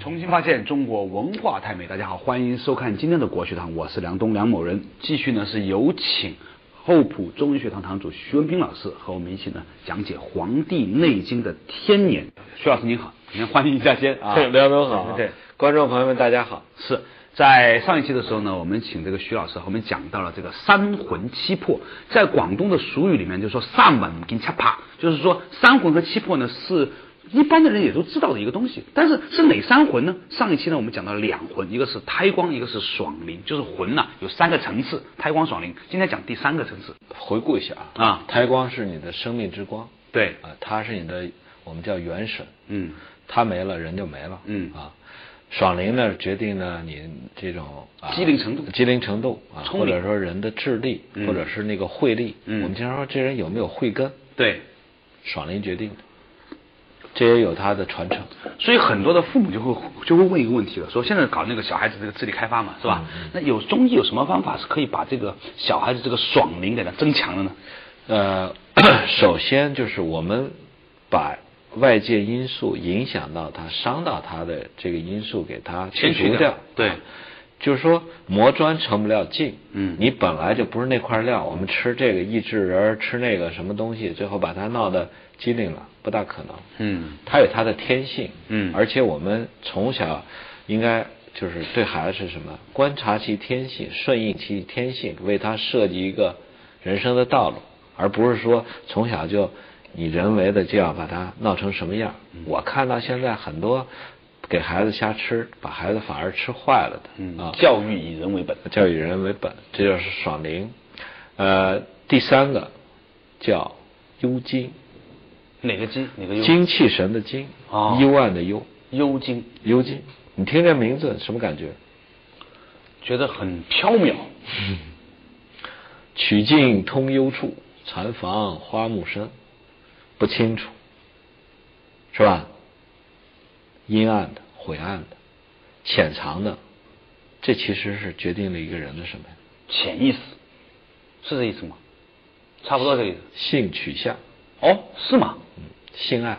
重新发现中国文化太美。大家好，欢迎收看今天的国学堂，我是梁东梁某人。继续呢是有请厚朴中医学堂堂主徐文斌老师和我们一起呢讲解《黄帝内经》的天年。徐老师您好，您欢迎一下先啊，梁东好，对，观众朋友们大家好。是在上一期的时候呢，我们请这个徐老师和我们讲到了这个三魂七魄，在广东的俗语里面就说上门跟恰啪，就是说三魂和七魄呢是。一般的人也都知道的一个东西，但是是哪三魂呢？上一期呢，我们讲到了两魂，一个是胎光，一个是爽灵，就是魂呐，有三个层次，胎光、爽灵。今天讲第三个层次，回顾一下啊，啊，胎光是你的生命之光，对，啊，它是你的我们叫元神，嗯，它没了人就没了，嗯。啊，爽灵呢决定了你这种啊机灵程度，机灵程度啊，或者说人的智力，或者是那个慧力，嗯，我们经常说这人有没有慧根，对，爽灵决定的。这也有它的传承，所以很多的父母就会就会问一个问题了，说现在搞那个小孩子这个智力开发嘛，是吧？那有中医有什么方法是可以把这个小孩子这个爽灵给他增强的呢？呃，首先就是我们把外界因素影响到他、伤到他的这个因素给他清除掉。对，就是说磨砖成不了镜。嗯，你本来就不是那块料，我们吃这个益智人，吃那个什么东西，最后把它闹得机灵了。不大可能，嗯，它有它的天性，嗯，而且我们从小应该就是对孩子是什么？观察其天性，顺应其天性，为他设计一个人生的道路，而不是说从小就你人为的就要把它闹成什么样。我看到现在很多给孩子瞎吃，把孩子反而吃坏了的，嗯啊，教育以人为本，教育以人为本，这就是爽灵。呃，第三个叫幽精。哪个精？哪个幽？精气神的精，幽暗的幽。幽精。幽精，你听这名字什么感觉？觉得很缥缈。曲径通幽处，禅房花木深，不清楚，是吧？阴暗的、晦暗的、潜藏的，这其实是决定了一个人的什么呀？潜意识，是这意思吗？差不多这个意思。性取向。哦，是吗？嗯，性爱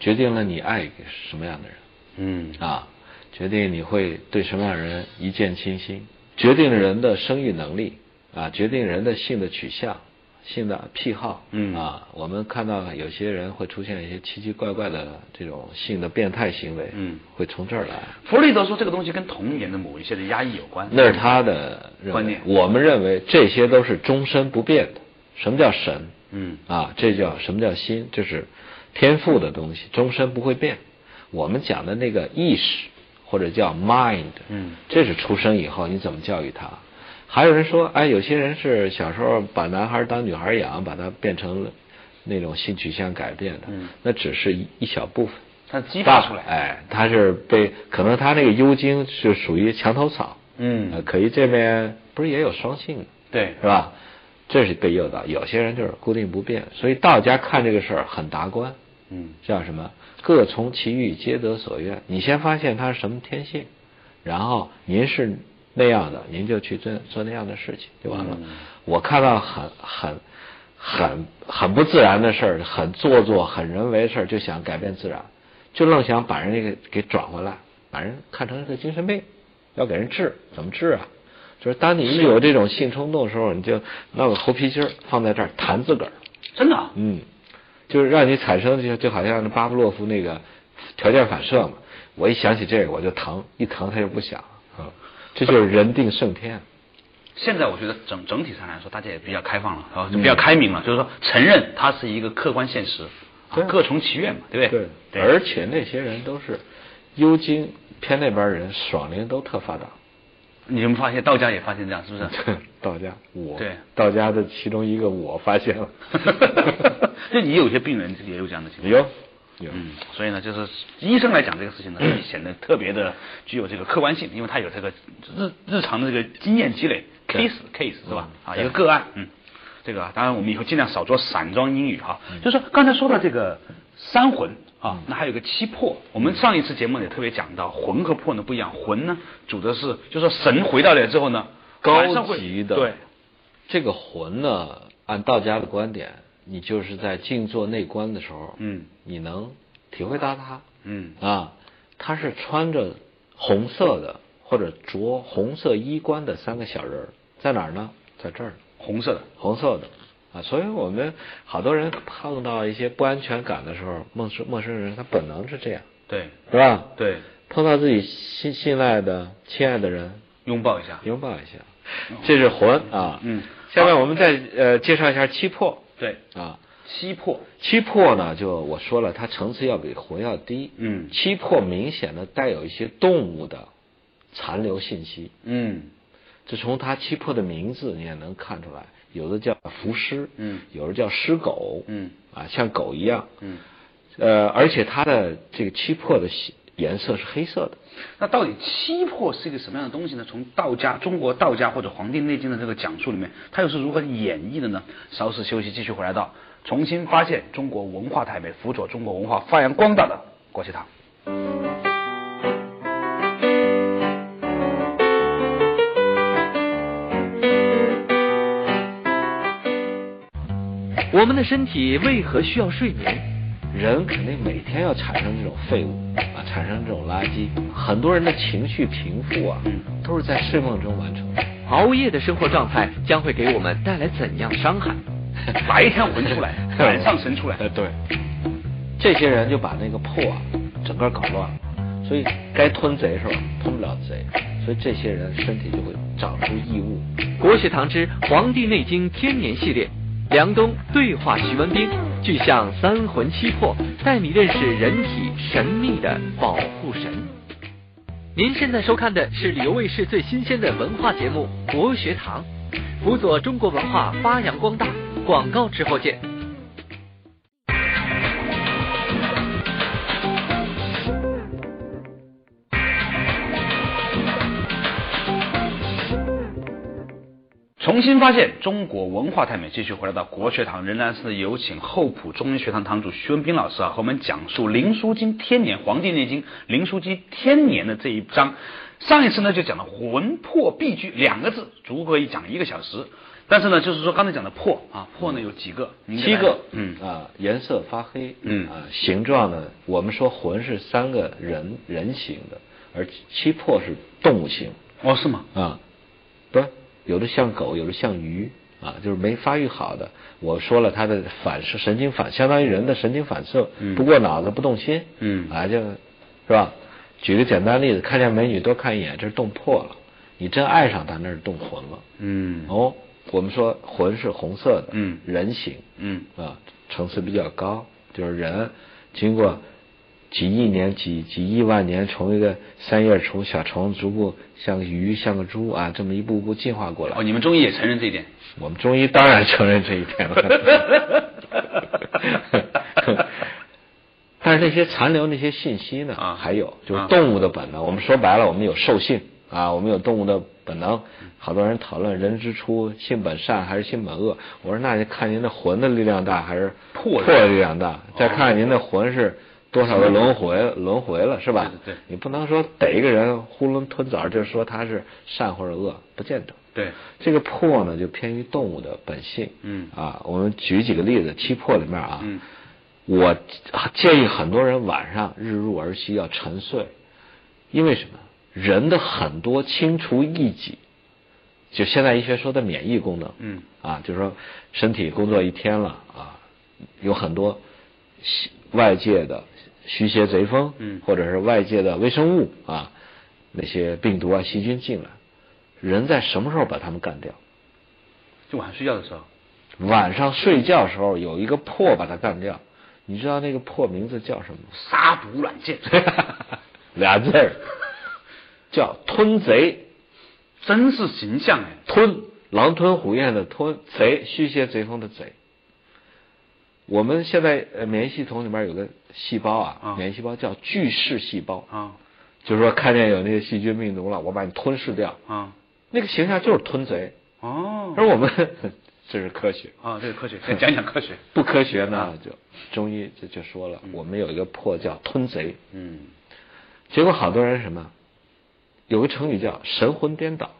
决定了你爱一个什么样的人。嗯啊，决定你会对什么样的人一见倾心，决定人的生育能力啊，决定人的性的取向、性的癖好。嗯啊，我们看到有些人会出现一些奇奇怪怪的这种性的变态行为。嗯，会从这儿来。弗洛伊德说这个东西跟童年的某一些的压抑有关。那是他的观念。我们认为这些都是终身不变的。什么叫神？嗯啊，这叫什么叫心？就是天赋的东西，终身不会变。我们讲的那个意识或者叫 mind，嗯，这是出生以后你怎么教育他。还有人说，哎，有些人是小时候把男孩当女孩养，把他变成那种性取向改变的，嗯，那只是一一小部分，他激发出来，哎，他是被可能他那个幽精是属于墙头草，嗯，可以这边不是也有双性，对，是吧？这是被诱导，有些人就是固定不变，所以道家看这个事儿很达观，嗯，叫什么？各从其欲，皆得所愿。你先发现他是什么天性，然后您是那样的，您就去做做那样的事情就完了。我看到很很很很不自然的事儿，很做作、很人为的事儿，就想改变自然，就愣想把人那个给转回来，把人看成一个精神病，要给人治，怎么治啊？就是当你一有这种性冲动的时候，你就弄个猴皮筋儿放在这儿弹自个儿，真的，嗯，就是让你产生就就好像巴甫洛夫那个条件反射嘛。我一想起这个我就疼，一疼他就不想啊，这就是人定胜天。现在我觉得整整体上来说，大家也比较开放了，然后就比较开明了，就是说承认它是一个客观现实，各从其愿嘛，对不对？对。而且那些人都是幽精偏那边人，爽灵都特发达。你们发现道家也发现这样是不是？道家我对道家的其中一个我发现了，就你有些病人也有这样的情况。有有，嗯，所以呢，就是医生来讲这个事情呢，显得特别的具有这个客观性，因为他有这个日日常的这个经验积累，case case 是吧？啊，一个个案，嗯，这个当然我们以后尽量少做散装英语哈。就是说刚才说到这个三魂。啊，那还有个七魄。我们上一次节目也特别讲到，魂和魄呢不一样。魂呢，主的是，就是说神回到了之后呢，高级的。对，这个魂呢，按道家的观点，你就是在静坐内观的时候，嗯，你能体会到它，嗯啊。他是穿着红色的或者着红色衣冠的三个小人儿，在哪儿呢？在这儿，红色的，红色的啊。所以我们好多人碰到一些不安全感的时候，陌生陌生人他本能是这样，对是吧？对，碰到自己信信赖的、亲爱的人，拥抱一下，拥抱一下，这是魂啊。嗯下面我们再呃介绍一下七魄对，啊。七魄，七魄呢，就我说了，它层次要比魂要低。嗯七魄明显的带有一些动物的残留信息，嗯这从它七魄的名字你也能看出来，有的叫伏尸，嗯有的叫尸狗，嗯啊，像狗一样，嗯。呃，而且它的这个七魄的颜颜色是黑色的。那到底七魄是一个什么样的东西呢？从道家、中国道家或者《黄帝内经》的这个讲述里面，它又是如何演绎的呢？稍事休息，继续回来到重新发现中国文化太美，辅佐中国文化发扬光大的国学堂。我们的身体为何需要睡眠？人肯定每天要产生这种废物啊，产生这种垃圾。很多人的情绪平复啊，都是在睡梦中完成的。熬夜的生活状态将会给我们带来怎样伤害？白天魂出来，晚上神出来。呃，对，这些人就把那个破啊，整个搞乱了。所以该吞贼的时候吞不了贼，所以这些人身体就会长出异物。国学堂之《黄帝内经天年》系列，梁冬对话徐文兵，具象三魂七魄，带你认识人体神秘的保护神。您现在收看的是旅游卫视最新鲜的文化节目《国学堂》，辅佐中国文化发扬光大。广告之后见。重新发现中国文化太美，继续回来到国学堂，仍然是有请厚朴中医学堂堂主徐文斌老师啊，和我们讲述《灵枢经》天年，《黄帝内经》灵枢经天年的这一章。上一次呢就讲了魂魄必具两个字，足可以讲一个小时。但是呢，就是说刚才讲的魄啊，魄呢有几个？七个，嗯啊，颜色发黑，嗯啊，形状呢，我们说魂是三个人人形的，而七魄是动物形，哦是吗？啊，不，有的像狗，有的像鱼，啊，就是没发育好的。我说了，它的反射神经反，相当于人的神经反射，嗯不过脑子不动心，嗯啊，就是吧？举个简单例子，看见美女多看一眼，这是动魄了；你真爱上她，那是动魂了。嗯哦，我们说魂是红色的，嗯人形，嗯啊，层次比较高，就是人经过几亿年、几几亿万年，从一个三叶虫、小虫，逐步像个鱼、像个猪啊，这么一步步进化过来。哦，你们中医也承认这一点。我们中医当然承认这一点了。但是那些残留那些信息呢？啊还有就是啊动物的本能。我们说白了，我们有兽性啊，我们有动物的本能。好多人讨论人之初性本善还是性本恶，我说那就看您的魂的力量大还是魄力量大，再看看您的魂是多少个轮回轮回了是吧？对对对你不能说逮一个人囫囵吞枣就说他是善或者恶，不见得。对，这个魄呢，就偏于动物的本性。嗯啊，我们举几个例子，七魄里面啊，嗯我建议很多人晚上日入而息要沉睡，因为什么？人的很多清除异己，就现代医学说的免疫功能，嗯啊，就是说身体工作一天了啊，有很多外界的虚邪贼风，嗯或者是外界的微生物啊，那些病毒啊细菌进来，人在什么时候把他们干掉？就晚上睡觉的时候。晚上睡觉时候有一个破把它干掉，你知道那个破名字叫什么？杀毒软件，俩字儿，叫吞贼。真是形象哎。吞，狼吞虎咽的吞，贼，虚邪贼风的贼。我们现在呃免疫系统里面有个细胞啊，啊免疫细胞叫巨噬细胞，啊就是说看见有那个细菌病毒了，我把你吞噬掉。啊那个形象就是吞贼，哦而我们这是科学。啊，这是科学，再讲讲科学。不科学呢，就中医就就说了，我们有一个破叫吞贼，嗯结果好多人什么，有个成语叫神魂颠倒。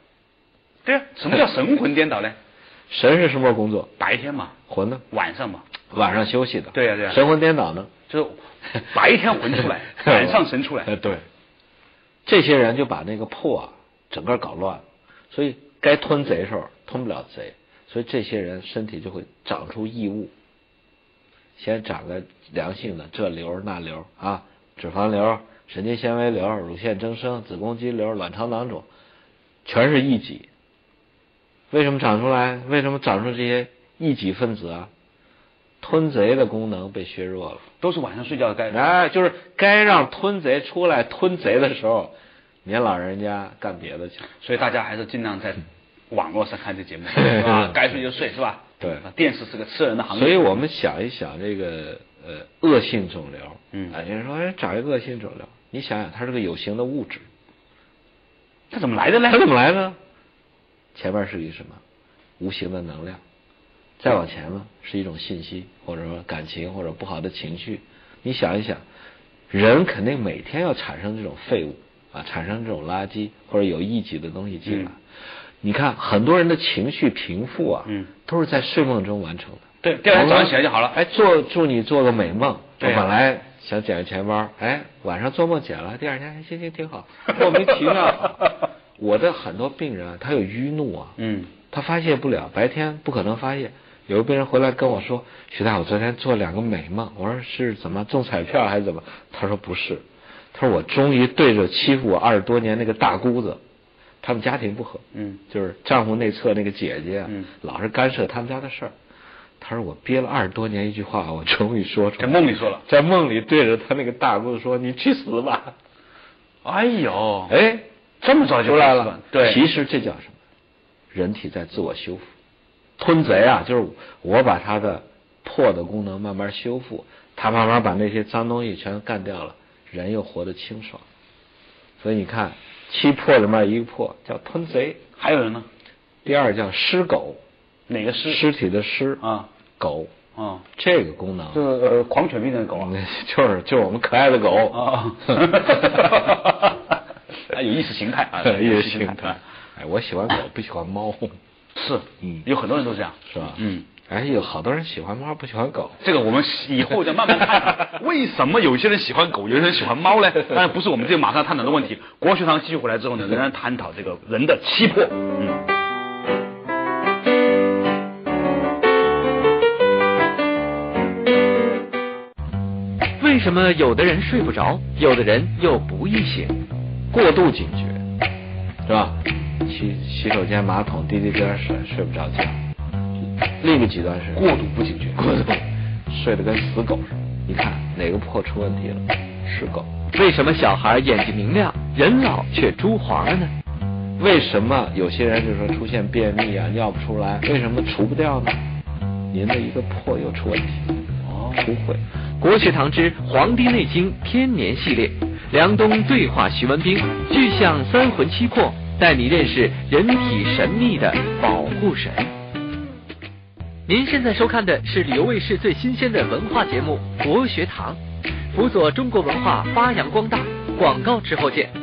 对啊，什么叫神魂颠倒呢？神是什么工作？白天嘛，魂呢？晚上嘛，晚上休息的。对呀对呀神魂颠倒呢？就是 白天魂出来，晚上神出来。呃，对，这些人就把那个破啊整个搞乱了，所以该吞贼的时候吞不了贼，所以这些人身体就会长出异物，先长个良性的这瘤那瘤啊，脂肪瘤、神经纤维瘤、乳腺增生、子宫肌瘤、卵巢囊肿，全是异己。为什么长出来？为什么长出这些异己分子啊？吞贼的功能被削弱了。都是晚上睡觉该哎，就是该让吞贼出来吞贼的时候，您老人家干别的去了。所以大家还是尽量在网络上看这节目，是吧？该睡就睡，是吧？对啊电视是个吃人的行业。所以我们想一想这个呃恶性肿瘤，嗯啊，有人说哎找一个恶性肿瘤，你想想它是个有形的物质，它怎么来的呢？它怎么来的？前面是一个什么无形的能量，再往前呢是一种信息，或者说感情或者不好的情绪。你想一想，人肯定每天要产生这种废物啊，产生这种垃圾或者有异己的东西进来。嗯你看很多人的情绪平复啊，嗯都是在睡梦中完成的。对，第二天早上起来就好了。哎，做祝你做个美梦。我本来想捡个钱包，哎，晚上做梦捡了，第二天哎心情挺好，莫名其妙。我的很多病人啊，他有淤怒啊，嗯，他发泄不了，白天不可能发泄。有个病人回来跟我说：“徐大，我昨天做两个美梦。”我说：“是怎么中彩票还是怎么？”他说：“不是，他说我终于对着欺负我二十多年那个大姑子，他们家庭不和，嗯，就是丈夫内侧那个姐姐啊，嗯老是干涉他们家的事儿。他说我憋了二十多年一句话，我终于说出来在，梦里说了。在梦里对着他那个大姑子说：‘你去死吧哎呦！’，哎，这么早就出来了。对，其实这叫什么？人体在自我修复。吞贼啊，就是我把它的破的功能慢慢修复，它慢慢把那些脏东西全干掉了，人又活得清爽。所以你看，七破里面一个破叫吞贼，还有人呢？第二叫尸狗，哪个尸？尸体的尸啊狗，啊，这个功能就是呃狂犬病的狗啊。就是就是我们可爱的狗啊，啊，有意识形态啊，意识形态态。哎，我喜欢狗，不喜欢猫，是，嗯有很多人都这样，是吧？嗯。哎，有好多人喜欢猫，不喜欢狗。这个我们以后再慢慢探讨，为什么有些人喜欢狗，有些人喜欢猫呢？当然不是我们这个马上探讨的问题。国学堂继续回来之后呢，仍然探讨这个人的七魄。嗯。什么有的人睡不着，有的人又不易醒？过度警觉，是吧？洗洗手间马桶滴滴点水，睡不着觉。另一个极端是过度不警觉过度睡得跟死狗似的。你看哪个破出问题了？是狗。为什么小孩眼睛明亮，人老却珠黄了呢？为什么有些人就说出现便秘啊，尿不出来？为什么除不掉呢？您的一个破又出问题，哦不会。国学堂之《黄帝内经天年》系列，梁冬对话徐文兵，具象三魂七魄，带你认识人体神秘的保护神。您现在收看的是旅游卫视最新鲜的文化节目《国学堂》，辅佐中国文化发扬光大。广告之后见。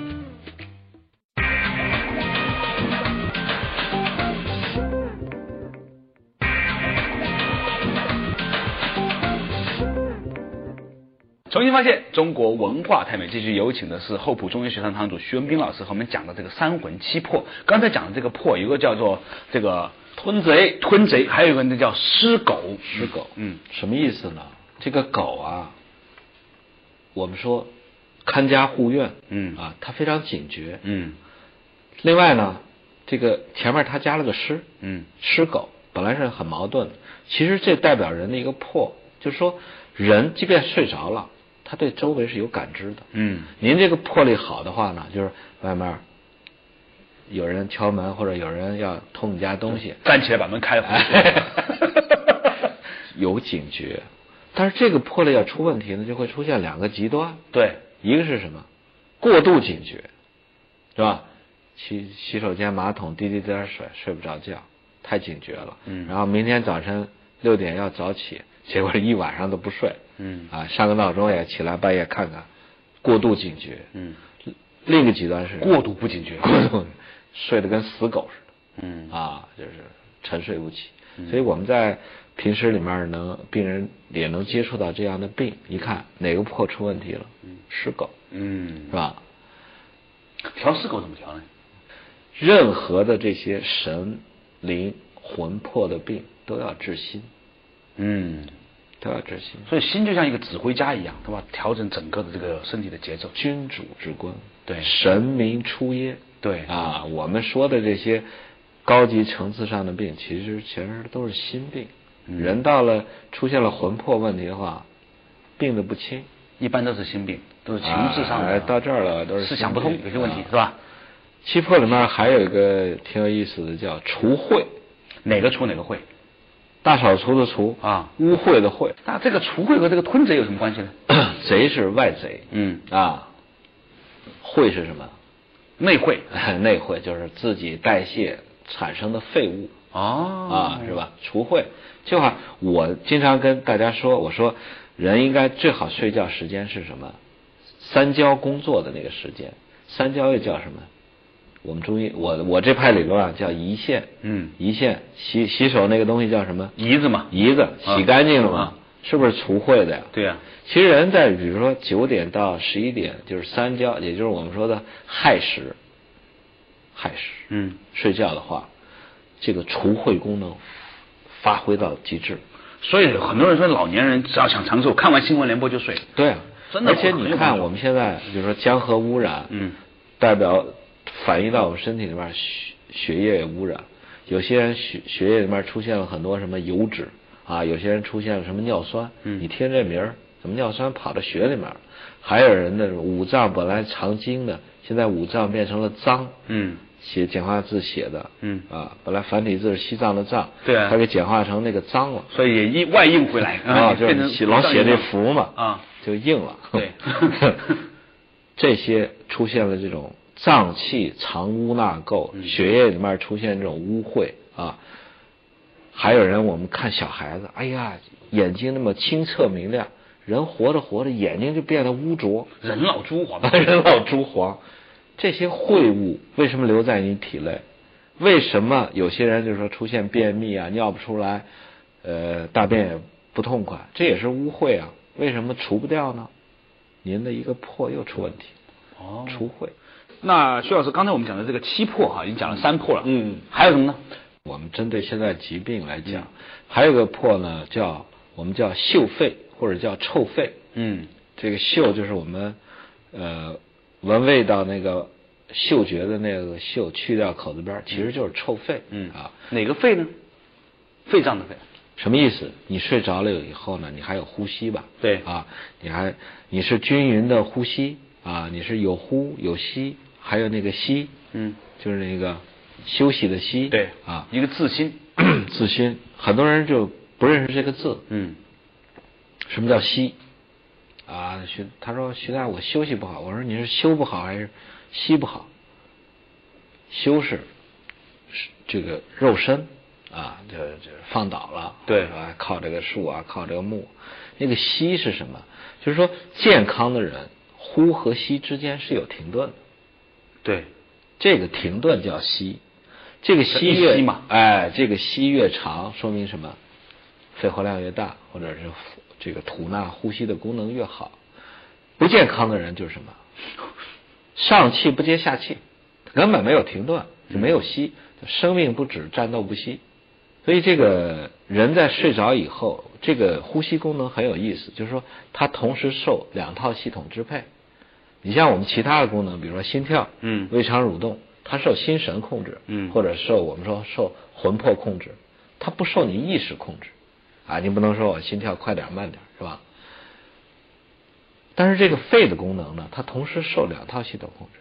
重新发现中国文化太美，继续有请的是厚朴中医学堂堂主徐文斌老师和我们讲的这个三魂七魄。刚才讲的这个魄，有一个叫做这个吞贼，吞贼，还有一个呢叫尸狗，尸狗，嗯，什么意思呢？这个狗啊，我们说看家护院，嗯啊，它非常警觉。嗯另外呢，这个前面它加了个尸，嗯尸狗本来是很矛盾的，其实这代表人的一个魄，就是说人即便睡着了，他对周围是有感知的。嗯您这个魄力好的话呢，就是外面有人敲门或者有人要偷你家东西，站起来把门开了，有警觉。但是这个魄力要出问题呢，就会出现两个极端，对，一个是什么？过度警觉，是吧？洗洗手间马桶滴滴点水，睡不着觉，太警觉了。嗯然后明天早晨六点要早起，结果一晚上都不睡。嗯啊，上个闹钟也起来半夜看看，过度警觉。嗯，另一个极端是过度不警觉，过度睡得跟死狗似的。嗯啊，就是沉睡不起。所以我们在平时里面能病人也能接触到这样的病，一看哪个破出问题了，是狗，嗯是吧？调四狗怎么调呢？任何的这些神灵魂魄的病都要治心，嗯，都要治心。所以心就像一个指挥家一样，对吧？调整整个的这个身体的节奏。君主之官，对神明出耶，对啊，我们说的这些高级层次上的病，其实其实都是心病。嗯人到了出现了魂魄问题的话，病的不轻，一般都是心病，都是情志上的，哎到这儿了都是是想不通有些问题啊是吧？七魄里面还有一个挺有意思的，叫除秽，哪个除哪个会大扫除的除啊？污秽的秽，那这个除秽和这个吞贼有什么关系呢？贼是外贼，嗯，啊，秽是什么？内秽 内秽就是自己代谢产生的废物哦啊，是？吧？除秽，就好，我经常跟大家说，我说人应该最好睡觉时间是什么？三焦工作的那个时间，三焦又叫什么？我们中医，我我这派理论啊叫胰腺，嗯胰腺洗洗手那个东西叫什么？胰子嘛，胰子洗干净了嘛啊？是不是除秽的呀？对呀，其实人在比如说九点到十一点，就是三焦，也就是我们说的亥时，亥时嗯，睡觉的话，这个除秽功能发挥到极致。所以很多人说老年人只要想长寿，看完新闻联播就睡。对啊，真的而且你看我们现在，比如说江河污染，嗯，代表反映到我们身体里面血血液污染，有些人血血液里面出现了很多什么油脂啊，有些人出现了什么尿酸，嗯你听这名儿，怎么尿酸跑到血里面了？还有人的五脏本来藏精的，现在五脏变成了脏，嗯，写简化字写的，嗯啊，本来繁体字是西藏的藏，对啊他给简化成那个脏了，所以也印外印回来 啊，就是写老写这符嘛，啊，就硬了。对这些出现了这种脏器藏污纳垢，嗯血液里面出现这种污秽啊。还有人，我们看小孩子，哎呀，眼睛那么清澈明亮，人活着活着眼睛就变得污浊，人老珠黄，人老珠黄。这些秽物为什么留在你体内？为什么有些人就是说出现便秘啊，尿不出来，呃，大便也不痛快，这也是污秽啊？为什么除不掉呢？您的一个破又出问题，哦除秽。那徐老师，刚才我们讲的这个七破哈，已经讲了三破了，嗯还有什么呢？我们针对现在疾病来讲，嗯还有一个破呢，叫我们叫嗅肺或者叫臭肺。嗯这个嗅就是我们呃闻味道那个嗅觉的那个嗅，去掉口字边，其实就是臭肺。嗯啊，哪个肺呢？肺脏的肺。什么意思？你睡着了以后呢，你还有呼吸吧？对啊，你还你是均匀的呼吸啊，你是有呼有吸，还有那个息，嗯，就是那个休息的息。对啊，一个自心。自心，很多人就不认识这个字。嗯什么叫息？啊，徐他说徐大，我休息不好。我说你是休不好还是息不好？休是是这个肉身啊，就就放倒了，对啊，靠这个树啊，靠这个木。那个息是什么？就是说健康的人呼和吸之间是有停顿的，对，这个停顿叫息。这个息越吸嘛哎，这个息越长，说明什么？肺活量越大，或者是这个吐纳呼吸的功能越好。不健康的人就是什么？上气不接下气，根本没有停顿，就没有息，生命不止，战斗不息。所以这个人在睡着以后，这个呼吸功能很有意思，就是说它同时受两套系统支配。你像我们其他的功能，比如说心跳、嗯胃肠蠕动，它受心神控制，嗯或者受我们说受魂魄控制，它不受你意识控制。啊，你不能说我心跳快点慢点，是吧？但是这个肺的功能呢，它同时受两套系统控制。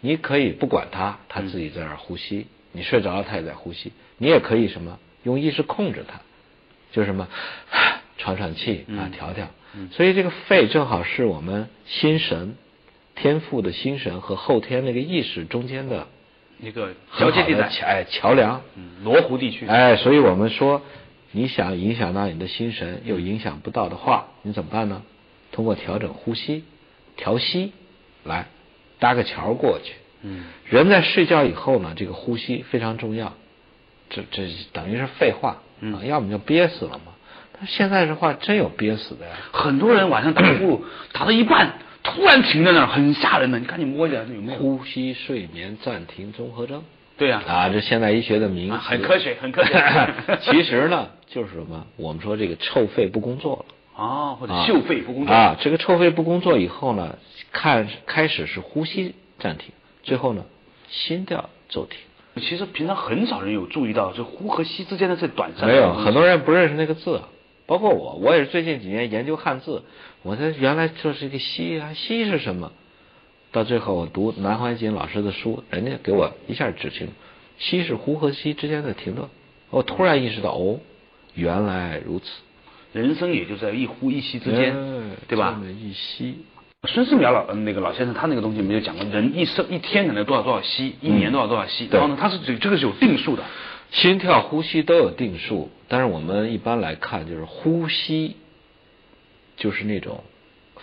你可以不管它，它自己在那儿呼吸，你睡着了它也在呼吸。你也可以什么用意识控制它，就是什么喘喘气啊，嗯调调。嗯所以这个肺正好是我们心神天赋的心神和后天那个意识中间的一个交界地带，哎桥梁。嗯，罗湖地区。哎，所以我们说，你想影响到你的心神，又影响不到的话，你怎么办呢？通过调整呼吸、调息，来搭个桥过去。嗯人在睡觉以后呢，这个呼吸非常重要。这这等于是废话嗯啊，要么就憋死了嘛。但现在的话真有憋死的呀。很多人晚上打呼噜打到一半，突然停在那儿，很吓人的。你赶紧摸一下有没有？呼吸睡眠暂停综合征。对呀、啊，这现代医学的名词，啊很科学很科学 其实呢，就是什么？我们说这个臭肺不工作了。啊，或者啊嗅肺不工作啊，这个臭肺不工作以后呢，看开始是呼吸暂停，最后呢，心跳骤停。其实平常很少人有注意到这呼和吸之间的这短暂没有，很多人不认识那个字，包括我，我也是最近几年研究汉字，我这原来就是一个西啊，西是什么？到最后我读南怀瑾老师的书，人家给我一下指清，西是湖和西之间的停顿，我突然意识到，哦，原来如此。人生也就在一呼一吸之间，哎对吧一吸，孙思邈老呃那个老先生，他那个东西没有讲过，人一生一天可能多少多少息，一年多少多少吸，对然后呢，他是这这个是有定数的，心跳、呼吸都有定数，但是我们一般来看，就是呼吸，就是那种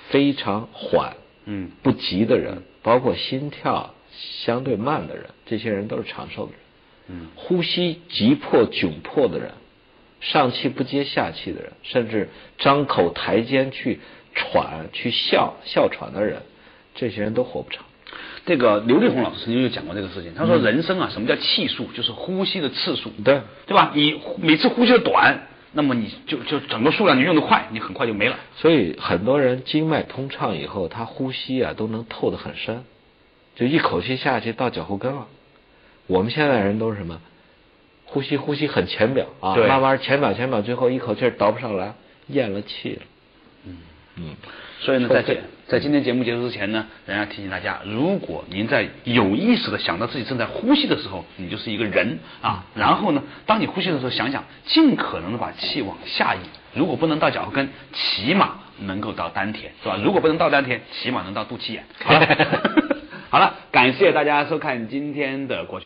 非常缓、嗯，不急的人，包括心跳相对慢的人，这些人都是长寿的人。嗯，呼吸急迫、窘迫的人，上气不接下气的人，甚至张口抬肩去喘、去笑、哮喘的人，这些人都活不长。这个刘力宏老师曾经就讲过这个事情，他说人生啊，什么叫气数？就是呼吸的次数，对对吧？你每次呼吸的短，那么你就就整个数量你用的快，你很快就没了。所以很多人经脉通畅以后，他呼吸啊都能透得很深，就一口气下去到脚后跟了。我们现在人都是什么？呼吸呼吸很浅表啊，慢慢浅表浅表，最后一口气儿倒不上来，咽了气了。嗯嗯，所以呢，在这在今天节目结束之前呢，仍然提醒大家，如果您在有意识的想到自己正在呼吸的时候，你就是一个人啊。然后呢，当你呼吸的时候，想想尽可能的把气往下引，如果不能到脚后跟，起码能够到丹田，是吧？如果不能到丹田，起码能到肚脐眼。好了，好了，感谢大家收看今天的国学。